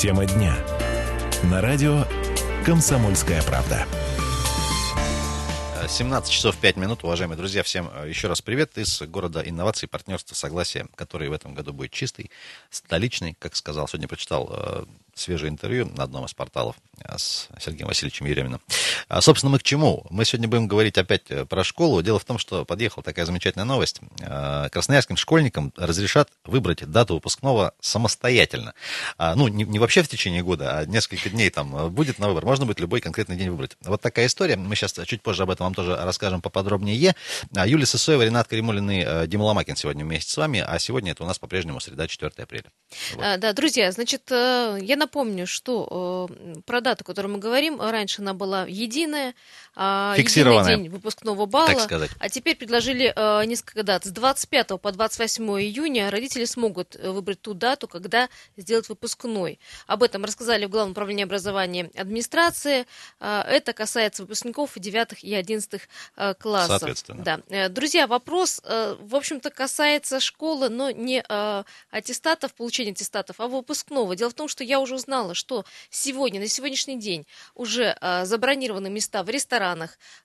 Тема дня. На радио «Комсомольская правда». 17 часов 5 минут, уважаемые друзья, всем э, еще раз привет из города инноваций, партнерства, согласия, который в этом году будет чистый, столичный, как сказал, сегодня прочитал э, свежее интервью на одном из порталов э, с Сергеем Васильевичем Ереминым. А, собственно, мы к чему? Мы сегодня будем говорить опять э, про школу. Дело в том, что подъехала такая замечательная новость. А, красноярским школьникам разрешат выбрать дату выпускного самостоятельно. А, ну, не, не вообще в течение года, а несколько дней там э, будет на выбор. Можно будет любой конкретный день выбрать. Вот такая история. Мы сейчас чуть позже об этом вам тоже расскажем поподробнее. Юлия Сысоева, Ренат Каримулин и Дима Ломакин сегодня вместе с вами. А сегодня это у нас по-прежнему среда, 4 апреля. Вот. Да, друзья, значит, я напомню, что э, про дату, о которой мы говорим, раньше она была единая, э, единый день выпускного балла, а теперь предложили э, несколько дат. С 25 по 28 июня родители смогут э, выбрать ту дату, когда сделать выпускной. Об этом рассказали в Главном управлении образования администрации. Э, это касается выпускников 9 и 11 э, классов. Соответственно. Да. Э, друзья, вопрос, э, в общем-то, касается школы, но не э, аттестатов, получения аттестатов, а выпускного. Дело в том, что я уже узнала, что сегодня, на сегодняшний день уже а, забронированы места в ресторанах,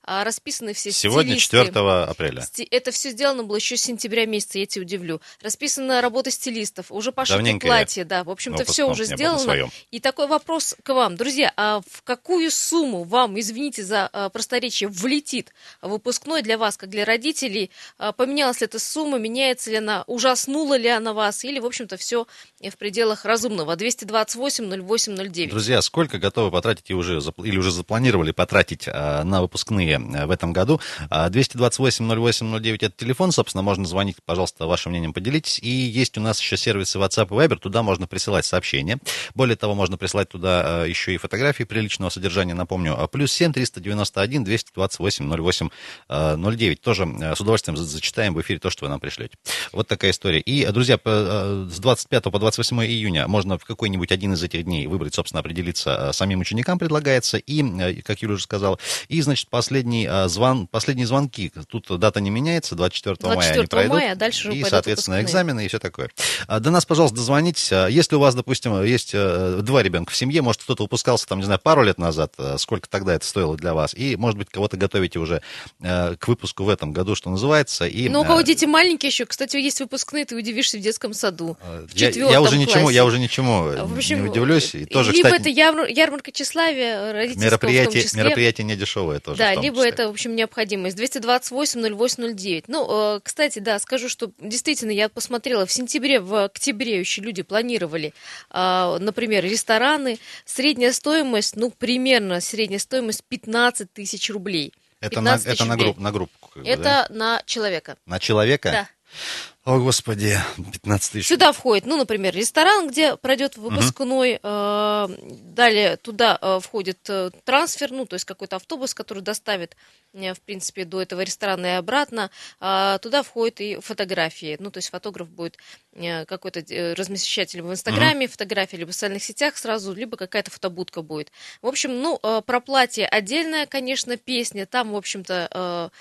а, расписаны все Сегодня стилисты. 4 апреля. Это все сделано было еще с сентября месяца, я тебя удивлю. Расписана работа стилистов, уже пошито Давненько платье, да, в общем-то все уже сделано. И такой вопрос к вам, друзья, а в какую сумму вам, извините за а, просторечие, влетит выпускной для вас, как для родителей? А, поменялась ли эта сумма, меняется ли она, ужаснула ли она вас, или, в общем-то, все в пределах разумного? 228 08 809. Друзья, сколько готовы потратить и уже, или уже запланировали потратить на выпускные а, в этом году? 228-08-09 это телефон, собственно, можно звонить, пожалуйста, вашим мнением поделитесь. И есть у нас еще сервисы WhatsApp и Viber, туда можно присылать сообщения. Более того, можно присылать туда а, еще и фотографии приличного содержания, напомню. Плюс 7 391 228 08 09. Тоже с удовольствием зачитаем в эфире то, что вы нам пришлете. Вот такая история. И, друзья, с 25 по 28 июня можно в какой-нибудь один из этих дней выбрать, собственно, определиться э, самим ученикам предлагается. И, э, как Юля уже сказала, и, значит, последний э, звон, последние звонки. Тут дата не меняется, 24, 24 мая они пройдут. Мая, а дальше и, соответственно, выпускные. экзамены и все такое. До нас, пожалуйста, дозвонитесь. Если у вас, допустим, есть два ребенка в семье, может, кто-то выпускался, там, не знаю, пару лет назад, сколько тогда это стоило для вас, и, может быть, кого-то готовите уже к выпуску в этом году, что называется. И, Но у кого дети маленькие еще, кстати, есть выпускные, ты удивишься в детском саду. В я, я уже ничему, я уже ничему в общем, не удивлюсь. И тоже, либо кстати, это ярмар, ярмарка тщеславия родительского мероприятие, в том числе. Мероприятие не дешевое тоже. Да, либо числе. это, в общем, необходимость. 228-08-09. Ну, э, кстати, да, скажу, что действительно я посмотрела, в сентябре, в октябре еще люди планировали, э, например, рестораны. Средняя стоимость, ну, примерно средняя стоимость 15 тысяч рублей. Это, на, это на, групп, на группу? Это да? на человека. На человека? Да. О, Господи, 15 тысяч. Сюда входит, ну, например, ресторан, где пройдет выпускной. Угу. Далее туда э, входит э, трансфер, ну, то есть какой-то автобус, который доставит, в принципе, до этого ресторана и обратно. А туда входит и фотографии. Ну, то есть фотограф будет какой-то размещать либо в Инстаграме угу. фотографии, либо в социальных сетях сразу, либо какая-то фотобудка будет. В общем, ну, про платье отдельная, конечно, песня. Там, в общем-то,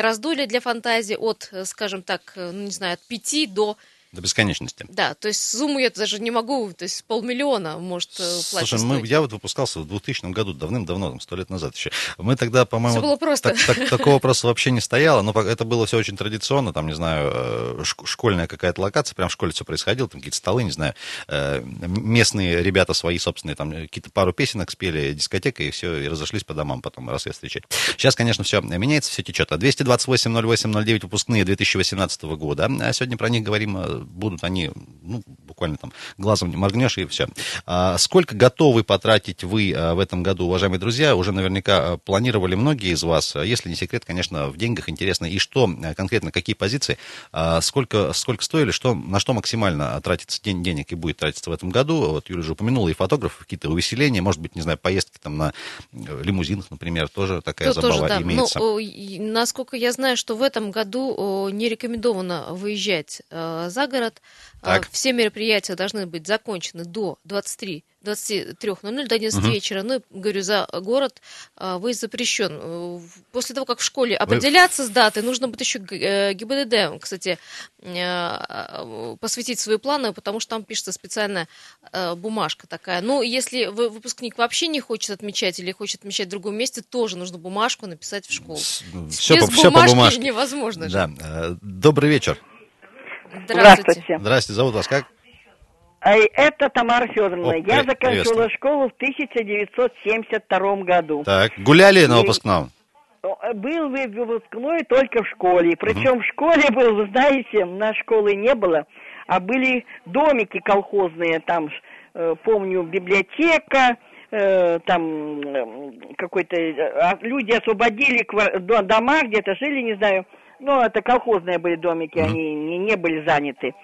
раздолье для фантазии от, э, скажем так, э, ну, не знаю, от 5 до до бесконечности. Да, то есть сумму я даже не могу, то есть полмиллиона может э, платить. Слушай, мы, я вот выпускался в 2000 году, давным-давно, сто лет назад еще. Мы тогда, по-моему, было просто. Так, так, такого вопроса вообще не стояло, но это было все очень традиционно, там, не знаю, э, школьная какая-то локация, прям в школе все происходило, там какие-то столы, не знаю, э, местные ребята свои собственные, там какие-то пару песенок спели, дискотека, и все, и разошлись по домам потом рассвет встречать. Сейчас, конечно, все меняется, все течет. А 228-08-09 выпускные 2018 года, а сегодня про них говорим будут они, ну, буквально там глазом не моргнешь и все. А сколько готовы потратить вы а, в этом году, уважаемые друзья? Уже наверняка а, планировали многие из вас. Если не секрет, конечно, в деньгах интересно. И что конкретно, какие позиции, сколько, сколько стоили, что, на что максимально тратится день, денег и будет тратиться в этом году? Вот Юля уже упомянула и фотографов, какие-то увеселения, может быть, не знаю, поездки там на э, лимузинах, например, тоже такая То, забава тоже, да. имеется. Ну, насколько я знаю, что в этом году не рекомендовано выезжать э, за город. Так. Все мероприятия должны быть закончены до 23 23.00 до 11 угу. вечера. Ну, говорю, за город а, выезд запрещен. Э, после того, как в школе определяться Вы... с датой, нужно будет еще э, ГИБДД, кстати, э, посвятить свои планы, потому что там пишется специальная бумажка такая. Ну, если выпускник вообще не хочет отмечать или хочет отмечать в другом месте, тоже нужно бумажку написать в школу. Все, Без по, все по бумажке невозможно же. Да. Добрый вечер. Здравствуйте. Здравствуйте. Зовут вас как? Это Тамара Федоровна. О, Я заканчивала школу в 1972 году. Так, гуляли на выпускном? Был выпускной только в школе. Причем угу. в школе был, вы знаете, на школы не было, а были домики колхозные, там, э, помню, библиотека, э, там какой-то а, люди освободили дома где-то жили, не знаю. Ну, это колхозные были домики, mm они не, не были заняты.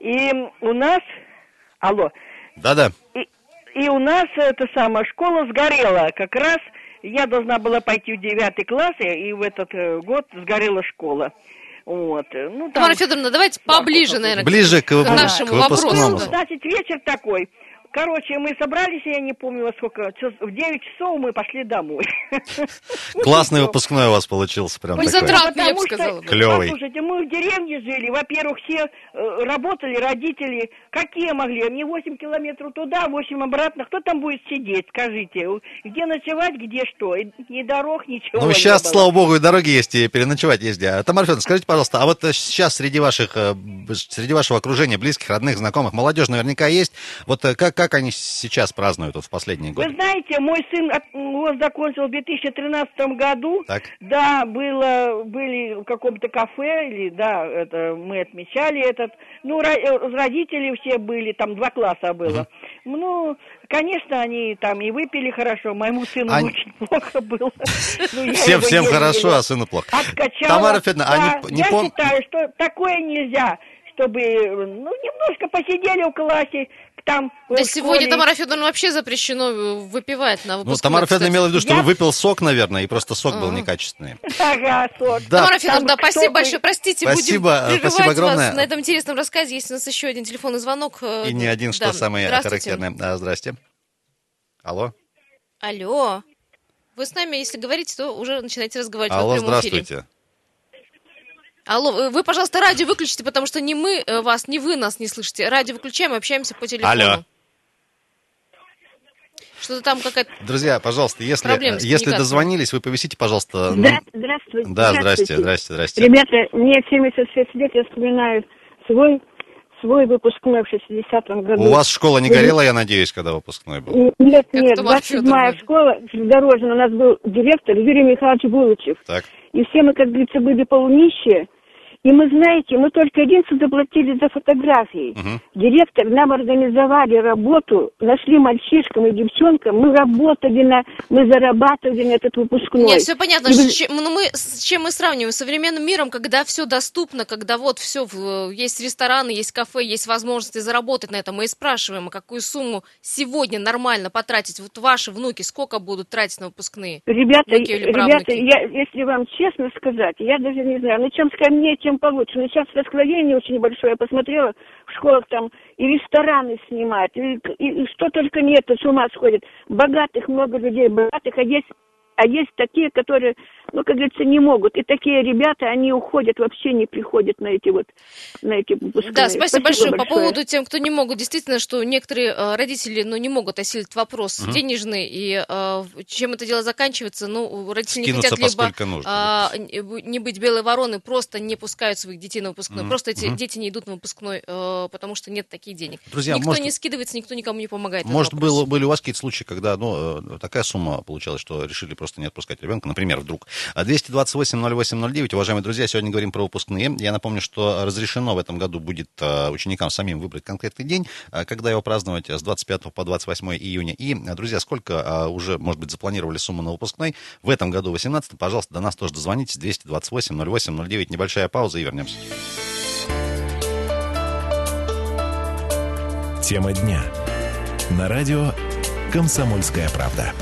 И у нас Алло. Да-да. И, и у нас эта самая школа сгорела. Как раз я должна была пойти в девятый класс, и в этот э, год сгорела школа. Вот. Ну, там... Тамара Федоровна, давайте поближе, наверное, Ближе к, к нашему к вопросу. Ну, значит, вечер такой. Короче, мы собрались, я не помню во сколько, в 9 часов мы пошли домой. Классный выпускной у вас получился, прям такой. Затратный, я бы сказала. Клевый. Слушайте, мы в деревне жили, во-первых, все э, работали, родители, какие могли, мне 8 километров туда, 8 обратно, кто там будет сидеть, скажите, где ночевать, где что, ни дорог, ничего Ну, сейчас, слава богу, и дороги есть, и переночевать есть где. Тамара Федоровна, скажите, пожалуйста, а вот э, сейчас среди ваших, э, среди вашего окружения, близких, родных, знакомых, молодежь наверняка есть, вот как, как они сейчас празднуют вот в последние годы? Вы знаете, мой сын вот закончил в 2013 году. Так. Да, было, были в каком-то кафе, или, да, это мы отмечали этот. Ну, э, родители все были, там два класса было. Угу. Ну, конечно, они там и выпили хорошо, моему сыну они... очень плохо было. Ну, всем, всем хорошо, а сыну плохо. Тамара Федоровна, а не, не Я считаю, что такое нельзя чтобы, ну, немножко посидели в классе, там... Да сегодня Тамара Федоровна вообще запрещено э, выпивать на выпускном. Ну, Тамара Федоровна имела в виду, что Я... выпил сок, наверное, и просто сок был некачественный. Ага, сок. Да. Тамара Федоровна, спасибо большое, простите, спасибо, будем спасибо огромное. вас на этом интересном рассказе. Есть у нас еще один телефонный звонок. Э, и не один, что да. самое характерное. А, здрасте. Алло. Алло. Вы с нами, если говорите, то уже начинаете разговаривать Алло, в прямом здравствуйте. Эфире. Алло, вы, пожалуйста, радио выключите, потому что ни мы э, вас, ни вы нас не слышите. Радио выключаем, общаемся по телефону. Алло. Что-то там какая-то... Друзья, пожалуйста, если, если дозвонились, вы повисите, пожалуйста. Ну... Да, здравствуйте. Да, здрасте, здрасте, здрасте. Ребята, мне 76 лет, я вспоминаю свой свой выпускной в 60-м году. У вас школа не горела, я надеюсь, когда выпускной был? Нет, нет, 27-я школа, железнодорожная, у нас был директор Юрий Михайлович Булычев. Так. И все мы, как говорится, были полунищие. И мы, знаете, мы только единственное заплатили за фотографии. Угу. Директор нам организовали работу, нашли мальчишкам и девчонкам, мы работали на, мы зарабатывали на этот выпускной. Нет, все понятно. И... Чем, ну, мы, с чем мы сравниваем? С современным миром, когда все доступно, когда вот все, есть рестораны, есть кафе, есть возможности заработать на этом. Мы и спрашиваем, а какую сумму сегодня нормально потратить? Вот ваши внуки сколько будут тратить на выпускные? Ребята, ребята я, если вам честно сказать, я даже не знаю, ну чем скромнее, тем получше. Но сейчас расслоение очень небольшое. Я посмотрела, в школах там и рестораны снимают, и, и, и что только нет, с ума сходит. Богатых много людей, богатых, а есть а есть такие, которые, ну, как говорится, не могут. И такие ребята, они уходят, вообще не приходят на эти вот, на эти выпускные. Да, спасибо, спасибо большое. большое. По поводу тем, кто не могут, действительно, что некоторые э, родители, ну, не могут осилить вопрос угу. денежный, и э, чем это дело заканчивается, ну, родители Скинуться не хотят либо нужно, э, не быть белой вороной, просто не пускают своих детей на выпускной. Угу. Просто эти угу. дети не идут на выпускной, э, потому что нет таких денег. Друзья, никто может, не скидывается, никто никому не помогает. Может, было, были у вас какие-то случаи, когда, ну, такая сумма получалась, что решили просто не отпускать ребенка, например, вдруг. 228-08-09, уважаемые друзья, сегодня говорим про выпускные. Я напомню, что разрешено в этом году будет э, ученикам самим выбрать конкретный день, э, когда его праздновать, с 25 по 28 июня. И, э, друзья, сколько уже, может быть, запланировали сумму на выпускной? В этом году 18 пожалуйста, до нас тоже дозвонитесь, 228-08-09, небольшая пауза и вернемся. Тема дня. На радио «Комсомольская правда».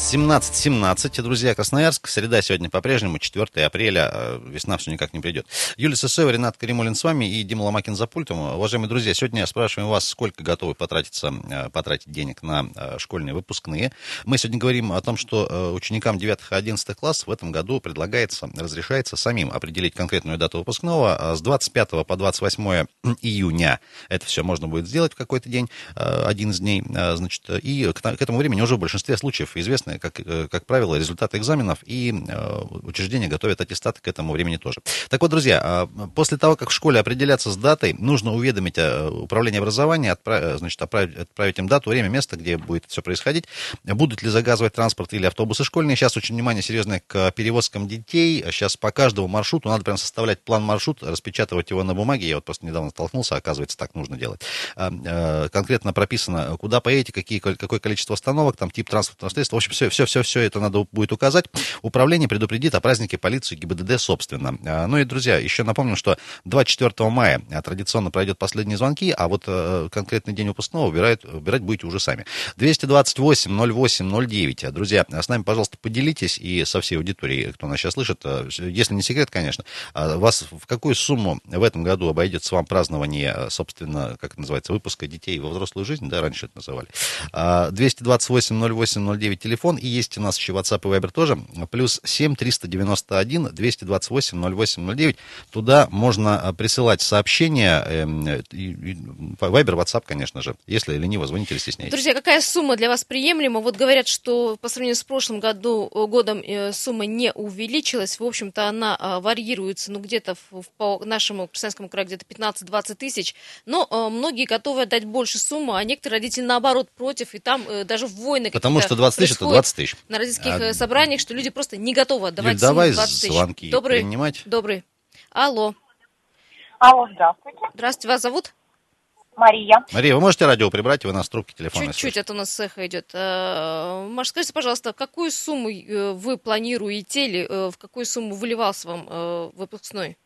17.17, друзья, Красноярск. Среда сегодня по-прежнему, 4 апреля. э, Весна все никак не придет. Юлия Сысоева, Ренат Каримулин с вами и Дима Ломакин за пультом. Уважаемые друзья, сегодня спрашиваем вас, сколько готовы потратиться, э, потратить денег на э, школьные выпускные. Мы сегодня говорим о том, что ученикам 9 и 11 классов в этом году предлагается, разрешается самим определить конкретную дату выпускного. С 25 по 28 июня это все можно будет сделать в какой-то день, один из дней, значит, и к этому времени уже в большинстве случаев известны, как, э, как правило, результаты экзаменов, и э, учреждения готовят аттестаты к этому времени тоже. Так вот, друзья, э, после того, как в школе определятся с датой, нужно уведомить э, управление образования, отправ- значит, отправить, отправить им дату, время, место, где будет все происходить, будут ли заказывать транспорт или автобусы школьные. Сейчас очень внимание серьезное к перевозкам детей. Сейчас по каждому маршруту надо прям составлять план маршрута, распечатывать его на бумаге. Я вот просто недавно столкнулся, оказывается, так нужно делать. А, Конкретно прописано, куда поедете, какие, какое количество остановок, там тип транспортного средства. В общем, все, все, все, все это надо будет указать. Управление предупредит о празднике полицию ГИБДД собственно. А, Ну и, друзья, еще напомню, что 24 мая а, традиционно пройдет последние звонки, а вот э, конкретный день выпускного выбирают, выбирать будете уже сами. 228 08 09. Друзья, с нами, пожалуйста, поделитесь и со всей аудиторией, кто нас сейчас слышит, э, если не секрет, конечно, а вас в какую сумму в этом году обойдется вам празднование, э, собственно, как это называется, выпуска детей во взрослую жизнь, да, раньше это называли. А, 228 08 09 телефон, и есть у нас еще WhatsApp и Viber тоже, плюс 7 391 228 08 09. Туда можно а, присылать сообщения, эм, Viber, WhatsApp, конечно же. Если лениво, звоните или стесняетесь. Друзья, какая сумма для вас приемлема? Вот говорят, что по сравнению с прошлым году, э, годом э, сумма не увеличилась. В общем-то, она варьируется, ну, где-то по нашему Красноярскому краю где-то 15-20 тысяч. Но э, многие готовы отдать больше суммы, а некоторые родители, наоборот, против. И там э, даже войны Потому что 20 тысяч это 20 тысяч. На родительских А- э, собраниях, что люди просто не готовы отдавать Юль, давай 20 тысяч. звонки Добрый, принимать. добрый. Алло. Алло, здравствуйте. Здравствуйте, вас зовут? Мария. Мария, вы можете радио прибрать, вы нас в трубке телефона Чуть-чуть, это у нас эхо идет. Э, Маша, скажите, пожалуйста, какую сумму э, вы планируете или в какую сумму выливался вам выпускной?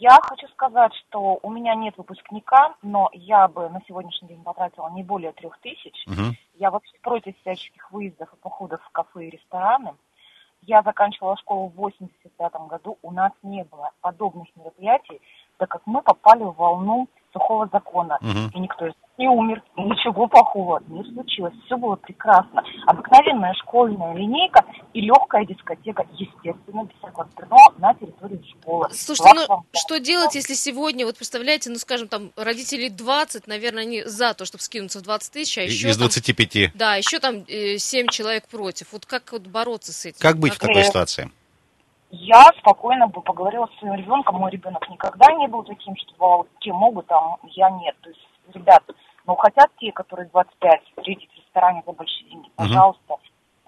Я хочу сказать, что у меня нет выпускника, но я бы на сегодняшний день потратила не более трех тысяч. Мгм. Я вообще против всяческих выездов и походов в кафе и рестораны. Я заканчивала школу в 85 году, у нас не было подобных мероприятий, так как мы попали в волну сухого закона. Мгм. И никто из нас не умер, ничего плохого не случилось. Все было прекрасно. Обыкновенная школьная линейка и легкая дискотека, естественно, без всякого на территории школы. Слушайте, ну Вам- что делать, если сегодня, вот представляете, ну скажем, там родителей 20, наверное, они за то, чтобы скинуться в 20 тысяч, а еще Из там, 25. да, еще там 7 человек против. Вот как вот бороться с этим? Как быть в Как- такой Э, ситуации? Я спокойно бы поговорила со своим ребенком. Мой ребенок никогда не был таким, что те могут, а я нет. То есть, ребят, ну хотят те, которые 25, встретить в ресторане за большие деньги, пожалуйста.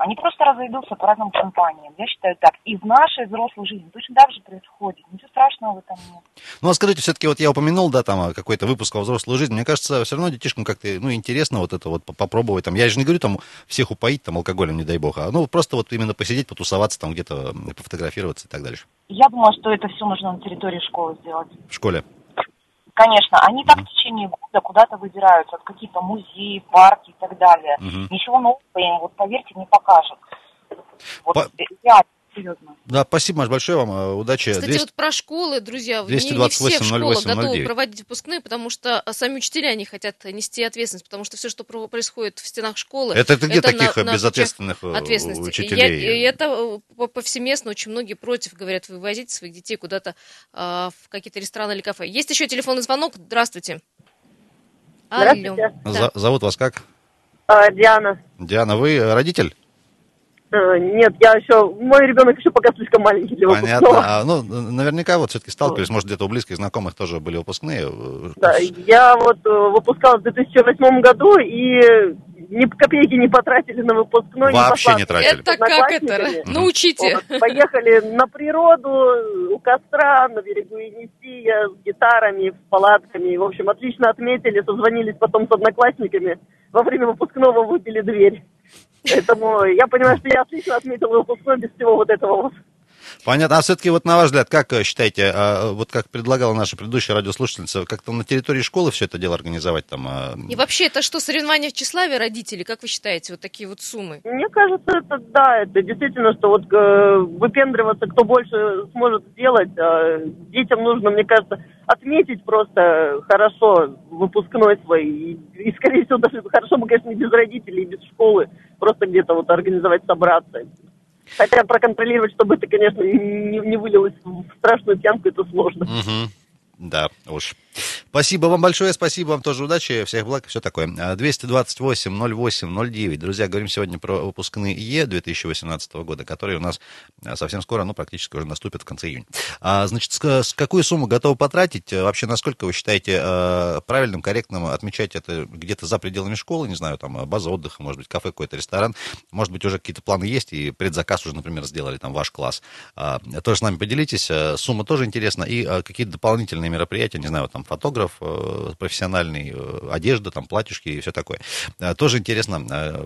Они просто разойдутся по разным компаниям. Я считаю так. И в нашей взрослой жизни точно так же происходит. Ничего страшного в этом нет. Ну, а скажите, все-таки вот я упомянул, да, там какой-то выпуск во взрослую жизнь. Мне кажется, все равно детишкам как-то, ну, интересно вот это вот по- попробовать. Там, я же не говорю там всех упоить там алкоголем, не дай бог, а ну просто вот именно посидеть, потусоваться там где-то, пофотографироваться и так дальше. Я думаю, что это все нужно на территории школы сделать. В школе. Конечно, они так в течение года куда-то выбираются, в какие-то музеи, парки и так далее. Ничего нового им, вот поверьте, не покажут. Вот, По- реально, серьезно. Да, спасибо, Маш, большое вам, э, удачи. Кстати, 200 вот про школы, друзья, не- не, 228 все в школах 08 готовы 09. проводить выпускные, потому что а, сами учителя не хотят нести ответственность, потому что все, что про- происходит в стенах школы... Это ты где на- таких на плечах безответственных э, ответственности. учителей? Я- и это э, по- повсеместно очень многие против говорят, вывозите своих детей куда-то а, в какие-то рестораны или кафе. Есть еще телефонный звонок. Здравствуйте. Здравствуйте. Да. За- Зовут вас как? А, Диана. Диана, вы э, родитель? Э, Нет, я еще... Мой ребенок еще пока слишком маленький для Понятно. выпускного. А, ну, наверняка вот все-таки сталкивались, может, где-то у близких знакомых тоже были выпускные. э, Да, я вот э, выпускалась в 2008 году и ни копейки не потратили на выпускной. Вообще пошла не тратили. Это как это? Научите. Вот, поехали на природу, у костра, на берегу Енисея, с гитарами, с палатками. В общем, отлично отметили, созвонились потом с одноклассниками. Во время выпускного выбили дверь. Поэтому я понимаю, что я отлично отметила выпускной без всего вот этого вот. Понятно. А все-таки вот на ваш взгляд, как э, считаете, а, вот как предлагала наша предыдущая радиослушательница, как-то на территории школы все это дело организовать там? а, И вообще, это что, соревнования в тщеславии родителей? Как вы считаете, вот такие вот суммы? Мне кажется, это да, это действительно, что вот э, выпендриваться, кто больше сможет сделать. а детям нужно, мне кажется, отметить просто хорошо выпускной свой. И, и, скорее всего, даже хорошо бы, конечно, не без родителей, и без школы. Просто где-то вот организовать, собраться. Хотя проконтролировать, чтобы это, конечно, не, не вылилось в страшную пьянку, это сложно. Мгм. Да, уж. Спасибо вам большое, спасибо вам тоже удачи, всех благ, все такое. А, 228-08-09. Друзья, говорим сегодня про выпускные Е 2018 года, которые у нас а, совсем скоро, ну, практически уже наступят в конце июня. А, значит, с, какую сумму готовы потратить? Э, Вообще, насколько вы считаете правильным, корректным отмечать это где-то за пределами школы, не знаю, там, база отдыха, может быть, кафе, какой-то ресторан, может быть, уже какие-то планы есть, и предзаказ уже, например, сделали, там, ваш класс. А, тоже с нами поделитесь, сумма тоже интересна, и какие-то дополнительные мероприятия, не знаю, там, фотограф э, профессиональный, э, одежда, там, платьюшки и все такое. Э, Тоже интересно,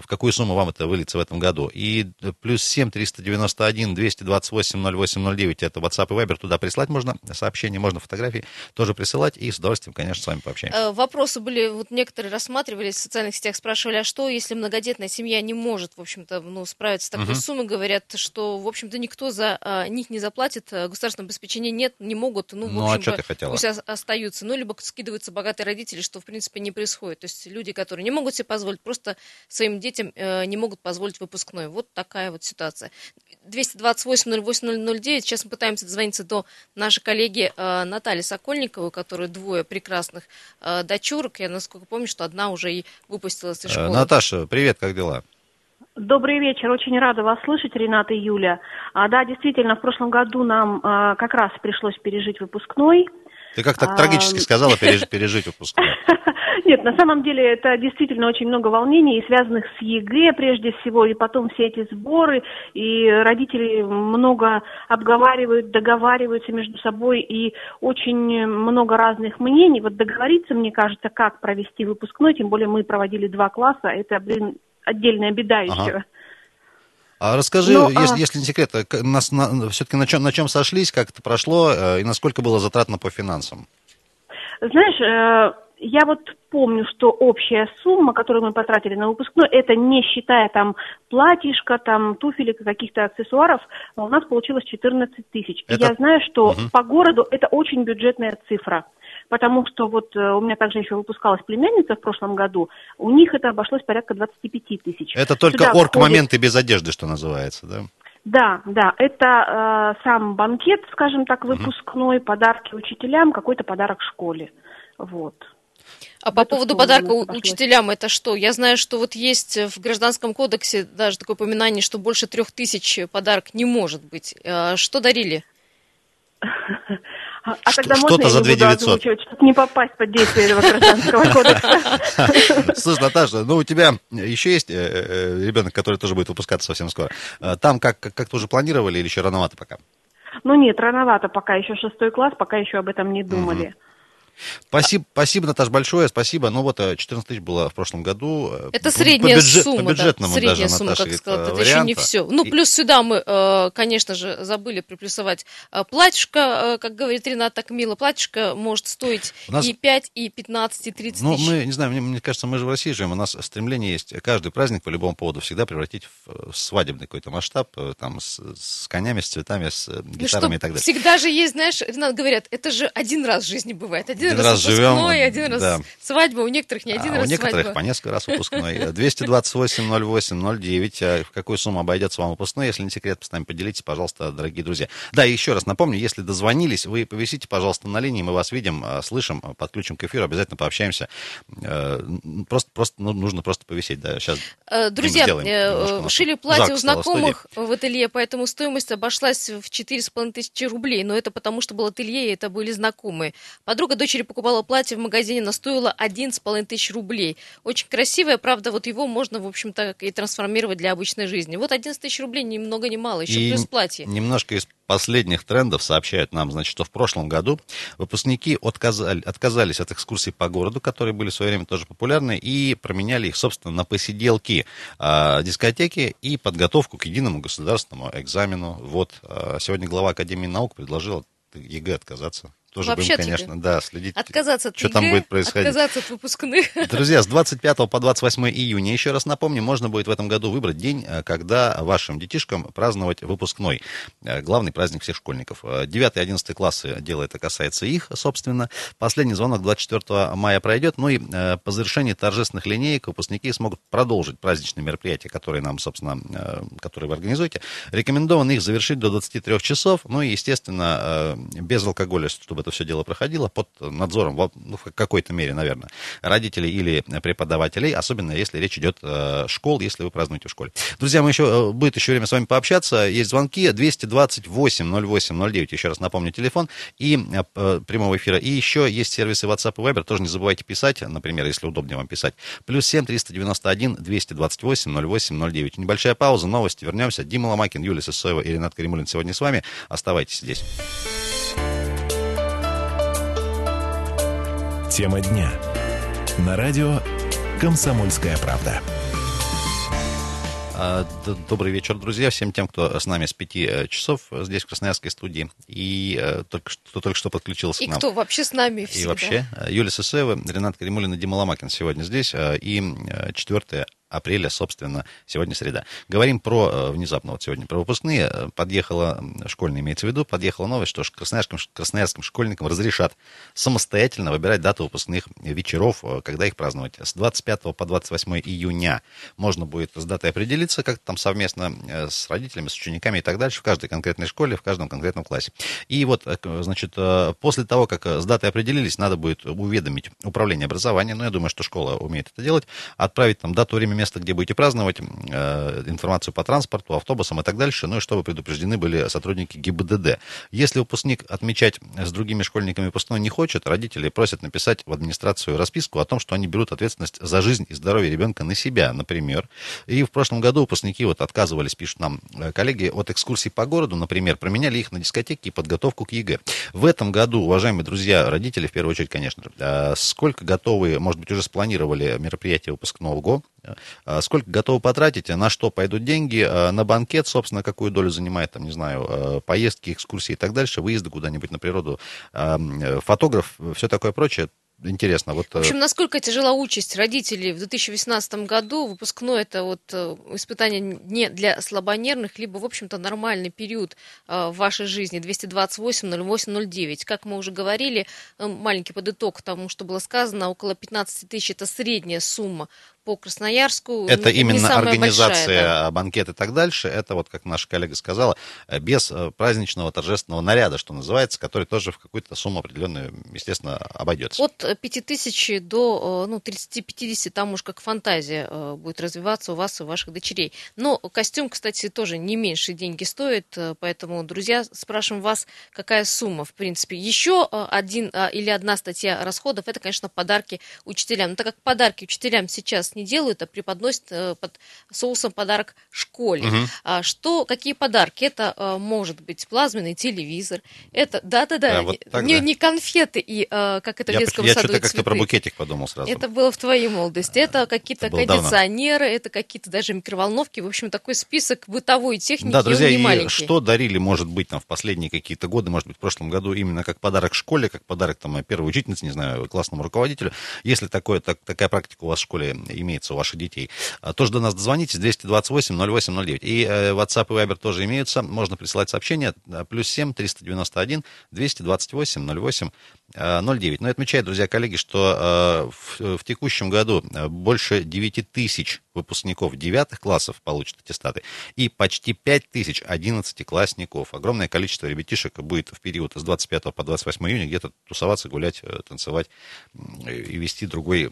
в какую сумму вам это выльется в этом году. И плюс 7 391 228 08 09 это WhatsApp и Viber, туда прислать можно сообщения, можно фотографии тоже присылать, и с удовольствием, конечно, с вами пообщаемся. Вопросы были, вот некоторые рассматривались в социальных сетях, спрашивали, а что, если многодетная семья не может, в общем-то, ну, справиться с такой Мгм. суммой, говорят, что, в общем-то, никто за а, них не заплатит, а, государственного обеспечения нет, не могут, ну, в Ну, а общем, что ты хотела? пусть ос- остаются, ну, либо скидываются богатые родители, что, в принципе, не происходит, то есть люди, которые не могут себе позволить, просто своим детям э, не могут позволить выпускной, вот такая вот ситуация. 228-08-009, сейчас мы пытаемся дозвониться до нашей коллеги э, Натальи Сокольниковой, у которой двое прекрасных э, дочурок, я насколько помню, что одна уже и выпустилась из Э, школы. Наташа, привет, как дела? Добрый вечер, очень рада вас слышать, Рената и Юля. А, да, действительно, в прошлом году нам а, как раз пришлось пережить выпускной. Ты как так А, трагически сказала переж- пережить выпускной. Нет, на самом деле это действительно очень много волнений, связанных с ЕГЭ прежде всего, и потом все эти сборы, и родители много обговаривают, договариваются между собой, и очень много разных мнений. Вот договориться, мне кажется, как провести выпускной, тем более мы проводили два класса, это, блин, отдельная беда Ага. еще. А расскажи, Ну, а- если, если не секрет, э, нас все-таки на чем, на чем сошлись, как это прошло, э, и насколько было затратно по финансам? Знаешь, э, я вот помню, что общая сумма, которую мы потратили на выпускной, это не считая там платьишко, там туфелек и каких-то аксессуаров, а у нас получилось 14 тысяч. И Это- я знаю, что Мгм. по городу это очень бюджетная цифра. Потому что вот э, у меня также еще выпускалась племянница в прошлом году, у них это обошлось порядка 25 тысяч. Это только Сюда орг-моменты без одежды, что называется, да? Да, да, это э, сам банкет, скажем так, выпускной, подарки учителям, какой-то подарок школе. Вот. А по поводу подарка учителям, это что? Я знаю, что вот есть в Гражданском кодексе даже такое упоминание, что больше трех тысяч подарок не может быть. Э, Что дарили? А, а тогда что-то можно за я не буду 2900? озвучивать, чтобы не попасть под действие этого гражданского кодекса? Слушай, Наташа, ну у тебя еще есть ребенок, который тоже будет выпускаться совсем скоро. Э, Там как- как- как-то уже планировали или еще рановато пока? Ну нет, рановато пока, еще шестой класс, пока еще об этом не думали. Спасибо, спасибо, Наташ, большое, спасибо. Ну вот, э, 14 тысяч было в прошлом году. э, Это средняя по бюджет- сумма, По да, бюджетному средняя даже, сумма, Наташа, как сказала, э, это еще не все. Ну, плюс сюда мы, э, конечно же, забыли приплюсовать э, платьишко, э, как говорит Ренат, так мило, платьишко может стоить У нас- и 5, и 15, и 30 Ну, тысяч. мы, не знаю, мне, мне кажется, мы же в России живем, у нас стремление есть каждый праздник по любому поводу всегда превратить в э, свадебный какой-то масштаб, э, там, с, с конями, с цветами, с э, Ну, гитарами что, и так далее. Всегда же есть, знаешь, Ренат, говорят, это же один раз в жизни бывает. Один, Один раз, раз живем, один раз да. свадьба, у некоторых не один а раз у некоторых свадьба. по несколько раз выпускной. 228 08 09. А В какую сумму обойдется вам выпускной? Если не секрет, с нами поделитесь, пожалуйста, дорогие друзья. Да, и еще раз напомню, если дозвонились, вы повисите, пожалуйста, на линии, мы вас видим, а, слышим, а, подключим к эфиру, обязательно пообщаемся. Э, Просто, просто ну, нужно просто повисеть, да, сейчас Э, Друзья, э, шили платье у знакомых в ателье, поэтому стоимость обошлась в 4,5 тысячи рублей. Но это потому, что был ателье, и это были знакомые. Подруга дочери дочери покупала платье в магазине, оно стоило 11,5 тысяч рублей. Очень красивое, правда, вот его можно, в общем-то, и трансформировать для обычной жизни. Вот 11 тысяч рублей ни много ни мало, еще И плюс платье. Немножко из последних трендов сообщают нам, значит, что в прошлом году выпускники отказали, отказались от экскурсий по городу, которые были в свое время тоже популярны, и променяли их, собственно, на посиделки э, дискотеки и подготовку к единому государственному экзамену. Вот э, сегодня глава Академии наук предложила от ЕГЭ отказаться. Тоже Вообще будем, конечно, да, следить, Отказаться от что там ЕГЭ, будет происходить. отказаться от выпускных. Друзья, с 25 по 28 июня, еще раз напомню, можно будет в этом году выбрать день, э, когда вашим детишкам праздновать выпускной. Э, Главный праздник всех школьников. 9 и 11 классы, дело это касается их, собственно. Последний звонок 24 мая пройдет. Ну и э, по завершении торжественных линеек выпускники смогут продолжить праздничные мероприятия, которые нам, собственно, которые вы организуете. Рекомендовано их завершить до 23 часов. Ну и, естественно, без алкоголя, чтобы это все дело проходило, под надзором, ну, в какой-то мере, наверное, родителей или преподавателей, особенно если речь идет э, школ, если вы празднуете в школе. Друзья, мы еще, э, будет еще время с вами пообщаться. Есть звонки 228 08 09, еще раз напомню, телефон и э, прямого эфира. И еще есть сервисы WhatsApp и Viber, тоже не забывайте писать, например, если удобнее вам писать. Плюс 7 391 228 08 09. Небольшая пауза, новости, вернемся. Дима Ломакин, Юлия Сысоева и Ренат Каримулин сегодня с вами. Оставайтесь здесь. Тема дня. На радио «Комсомольская правда». А, Добрый вечер, друзья, всем тем, кто с нами с 5 часов э, здесь, в Красноярской студии, и э, только что, кто только что подключился И к нам. кто вообще с нами И всегда. вообще, э, Юлия Сысоева, Ренат Каримулин и Дима Ломакин сегодня здесь, и 4 апреля, собственно, сегодня среда. Говорим про, э, внезапно вот сегодня, про выпускные. Э, Подъехала, школьная имеется в виду, подъехала новость, что красноярским, красноярским школьникам разрешат самостоятельно выбирать дату выпускных вечеров, э, когда их праздновать. С 25 по 28 июня можно будет с датой определиться, как там совместно с родителями, с учениками и так дальше, в каждой конкретной школе, в каждом конкретном классе. И вот, значит, после того, как с датой определились, надо будет уведомить управление образования, ну, я думаю, что школа умеет это делать, отправить там дату, время, где будете праздновать, э, информацию по транспорту, автобусам и так дальше, ну, и чтобы предупреждены были сотрудники ГИБДД. Если выпускник отмечать с другими школьниками выпускной не хочет, родители просят написать в администрацию расписку о том, что они берут ответственность за жизнь и здоровье ребенка на себя, например. И в прошлом году выпускники вот отказывались, пишут нам э, коллеги, от экскурсий по городу, например, променяли их на дискотеки и подготовку к ЕГЭ. В этом году, уважаемые друзья, родители, в первую очередь, конечно э, сколько готовы, может быть, уже спланировали мероприятие выпускного ГО, э, сколько готовы потратить, на что пойдут деньги, э, на банкет, собственно, какую долю занимает, там, не знаю, э, поездки, экскурсии и так дальше, выезды куда-нибудь на природу, э, э, фотограф, все такое прочее. Интересно, вот... В общем, насколько тяжела участь родителей в 2018 году, выпускной это вот э, испытание не для слабонервных, либо, в общем-то, нормальный период э, в вашей жизни, 228 08 09. Как мы уже говорили, э, маленький подыток тому, что было сказано, около 15 тысяч это средняя сумма по Красноярску. Это не- именно самая организация, большая, да. банкет и так дальше. Это вот, как наша коллега сказала, э, без э, праздничного торжественного наряда, что называется, который тоже в какую-то сумму определенную, естественно, обойдется. От э, 5000 до э, ну, 30-50, там уж как фантазия будет развиваться у вас и у ваших дочерей. Но костюм, кстати, тоже не меньше деньги стоит, поэтому, друзья, спрашиваем вас, какая сумма, в принципе. Еще один или одна статья расходов, это, конечно, подарки учителям. Но так как подарки учителям сейчас не делают, а преподносят э, под соусом подарок школе. А что, какие подарки? Это э, может быть плазменный телевизор, это, да-да-да, А, вот не, не конфеты и э, как это я в детском я саду и как-то про букетик подумал сразу. Это было в твоей молодости. Это какие-то Это было давно. кондиционеры, это какие-то даже микроволновки. В общем, такой список бытовой техники, Да, друзья, и маленький. что дарили, может быть, там в последние какие-то годы, может быть, в прошлом году, именно как подарок школе, как подарок там первой учительнице, не знаю, классному руководителю. Если такое, так, такая практика у вас в школе имеется, у ваших детей, а, тоже до нас дозвонитесь, 228 08 09. И э, WhatsApp и Viber тоже имеются, можно присылать сообщения, э, плюс 7 391 228 08 э, 09. Но и отмечают, друзья, коллеги, что э, в, в текущем году э, больше 9 тысяч выпускников девятых классов получат аттестаты и почти 5 тысяч одиннадцатиклассников. Огромное количество ребятишек будет в период с 25 по 28 июня где-то тусоваться, гулять, э, танцевать и вести другой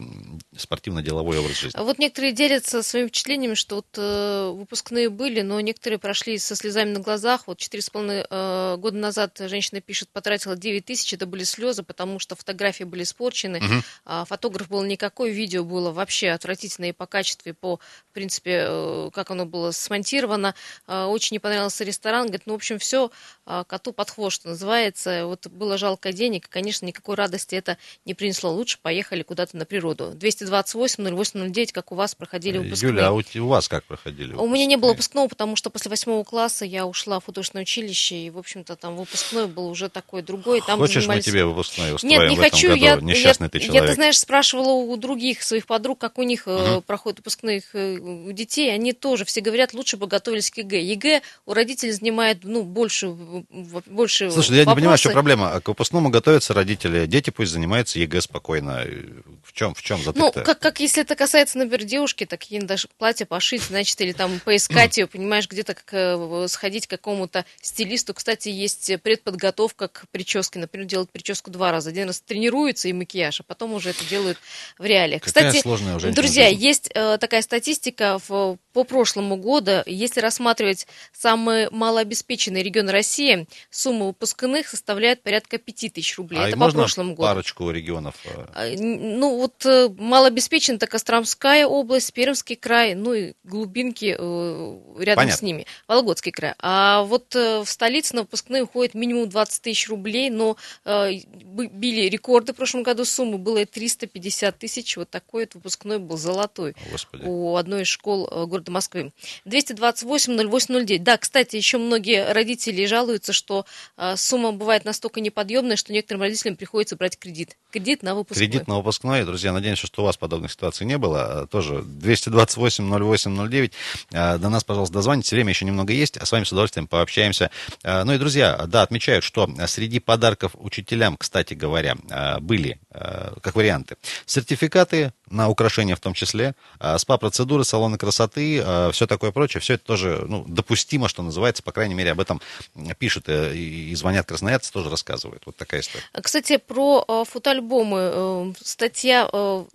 спортивно-деловой образ жизни. А вот некоторые делятся своими впечатлениями, что вот выпускные были, но некоторые прошли со слезами на глазах. Вот четыре с половиной э, года назад женщина пишет, потратила 9 тысяч, это были слезы, потому что фотографии были испорчены, Мгм. а фотограф был никакой, видео было вообще отвратительное по качеству, и по, в принципе, э, как оно было смонтировано. Э, Очень не понравился ресторан, говорит, ну, в общем, все коту под хвост, что называется. Вот было жалко денег, и, конечно, никакой радости это не принесло. Лучше поехали куда-то на природу. 228-08-09, как у вас проходили выпускные. Юля, а у, у вас как проходили? У меня не было выпускные? выпускного, потому что после восьмого класса я ушла в художественное училище, и, в общем-то, там выпускной был уже такой другой. Там Хочешь, занимались- мы тебе выпускной устроим Нет, не в этом хочу. году? Я, Несчастный я, ты я, человек. ты знаешь, спрашивала у других своих подруг, как у них э, проходят выпускных э, у детей. Они тоже все говорят, лучше бы готовились к ЕГЭ. ЕГЭ у родителей занимает ну, больше, больше Слушай, я не понимаю, что вопросы. проблема. А к выпускному готовятся родители. Дети пусть занимаются ЕГЭ спокойно. В чем, в чем Ну, затык-то? как, как если это касается, например, девушки, так ей даже платье пошить, значит, или там поискать ее, понимаешь, где-то как, э, сходить к какому-то стилисту. Кстати, есть предподготовка к прическе. Например, делают прическу два раза. Один раз тренируются и макияж, а потом уже это делают в реале. Какая Кстати, сложная у женщин друзья, жизнь. есть э, такая статистика в, по прошлому году. Если рассматривать самые малообеспеченные регионы России, сумма выпускных составляет порядка 5 тысяч рублей. а это и по можно прошлому году. парочку регионов? э, А, Ну, вот э, малообеспечена это Костромская область, Пермский край, ну и глубинки э, рядом Понятно. с ними, Вологодский край. А вот э, в столице на выпускные уходит минимум 20 тысяч рублей, но э, били рекорды в прошлом году суммы, было и 350 тысяч, вот такой вот выпускной был золотой Господи. у одной из школ э, города Москвы. 228-08-09. Да, кстати, еще многие родители жалуются, что э, сумма бывает настолько неподъемная, что некоторым родителям приходится брать кредит. Кредит на выпускной. Кредит на выпускной. Друзья, надеемся, что у вас подобных ситуаций не было. А, Тоже 228-08-09. А, До нас, пожалуйста, дозвоните. Время еще немного есть, а с вами с удовольствием пообщаемся. Ну и, друзья, да, отмечают, что среди подарков учителям, кстати говоря, а, были, а, как варианты, сертификаты на украшения в том числе, а, СПА-процедуры, салоны красоты, все такое прочее. Все это тоже ну, допустимо, что называется. По крайней мере, об этом пишут э, и звонят красноярцы, тоже рассказывают. Вот такая история. Кстати, про э, фотоальбомы. Э, статья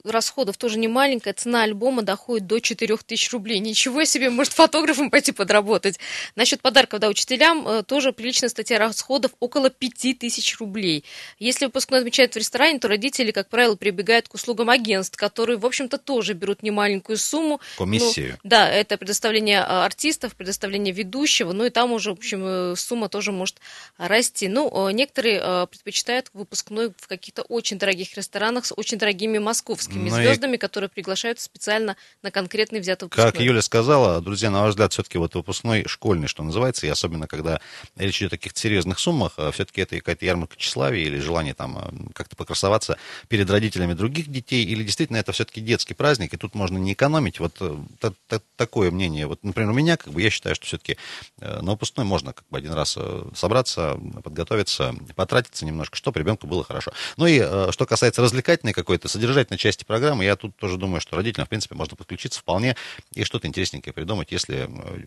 расходов тоже не маленькая. Цена альбома доходит до 4000 рублей. Ничего себе, может фотографом пойти подработать. Насчет подарков да, учителям тоже приличная статья расходов около 5000 рублей. Если выпускной отмечают в ресторане, то родители, как правило, прибегают к услугам агентств, которые, в общем-то, тоже берут немаленькую сумму. Комиссию. Ну, да, это предоставление а, артистов, предоставление ведущего, ну и там уже, в общем, э, сумма тоже может расти. Ну, э, некоторые э, предпочитают выпускной в каких-то очень дорогих ресторанах с очень дорогими московскими Ну и- звездами, которые приглашают специально на конкретный взятый выпускной. Как Юля сказала, друзья, на ваш взгляд, все-таки вот выпускной школьный, что называется, и особенно когда речь идет о каких-то серьезных суммах, все-таки это какая-то ярмарка тщеславия или желание там как-то покрасоваться перед родителями других детей, или действительно это все-таки детский праздник, и тут можно не экономить. Вот э, та- та- такое мнение. Вот, например, у меня, как бы, я считаю, что все-таки на выпускной можно как бы один раз э, собраться, подготовиться, потратиться немножко, чтобы ребенку было хорошо. Ну и э, что касается развлекательной какой-то, содержательной части программы, я тут тоже думаю, что родителям, в принципе, можно подключиться вполне и что-то интересненькое придумать, если э,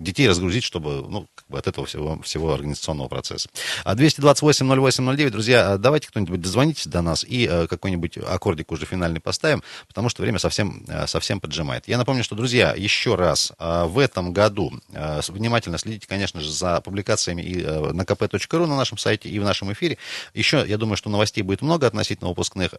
детей разгрузить, чтобы, ну, как бы от этого всего, всего организационного процесса. А 228-08-09, друзья, а давайте кто-нибудь дозвонитесь до нас и э, какой-нибудь аккордик уже финальный поставим, потому что время совсем, э, совсем поджимает. Я напомню, что, друзья, еще раз, э, в этом году внимательно следите, конечно же, за публикациями и на kp.ru на нашем сайте и в нашем эфире. Еще, я думаю, что новостей будет много относительно выпускных.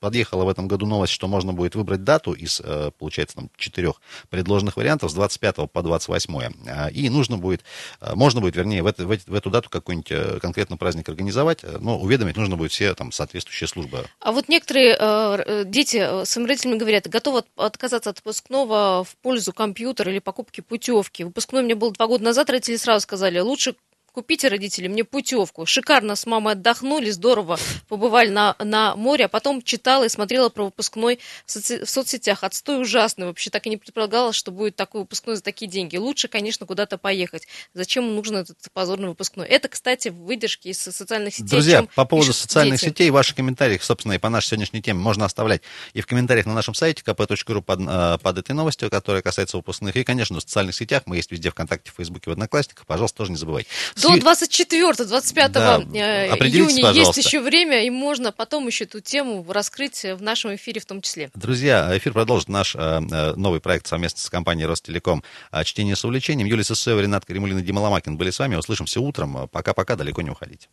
Подъехала в этом году новость, что можно будет выбрать дату из, получается, там, четырех предложенных вариантов с 25 по 28. Э, И нужно будет, э, можно будет, вернее, в, в в эту дату какой-нибудь э, конкретный праздник организовать, э, но уведомить нужно будет все там соответствующие службы. А вот некоторые э, э, дети э, своим родителям говорят, готовы от- отказаться от выпускного в пользу компьютера или покупки путевки. Выпускной меня был два года назад, родители сразу сказали, лучше купите, родители, мне путевку. Шикарно с мамой отдохнули, здорово побывали на, на море, а потом читала и смотрела про выпускной в, соци- в соцсетях. Отстой ужасный. Вообще так и не предполагала, что будет такой выпускной за такие деньги. Лучше, конечно, куда-то поехать. Зачем нужен этот позорный выпускной? Это, кстати, выдержки из социальных сетей. Друзья, по поводу социальных дети. сетей, ваши комментарии, собственно, и по нашей сегодняшней теме можно оставлять и в комментариях на нашем сайте kp.ru под, э, под этой новостью, которая касается выпускных, и, конечно, в социальных сетях. Мы есть везде, ВКонтакте, в Фейсбуке, в Одноклассниках. Пожалуйста, тоже не забывайте. До Сью- 24-25 Да, июня пожалуйста. есть еще время, и можно потом еще эту тему раскрыть в нашем эфире в том числе. Друзья, эфир продолжит наш э, э, новый проект совместно с компанией Ростелеком э, «Чтение с увлечением». Юлия Сысоева, Ренат Каримулин и Дима Ломакин были с вами. Услышимся утром. Пока-пока, далеко не уходите.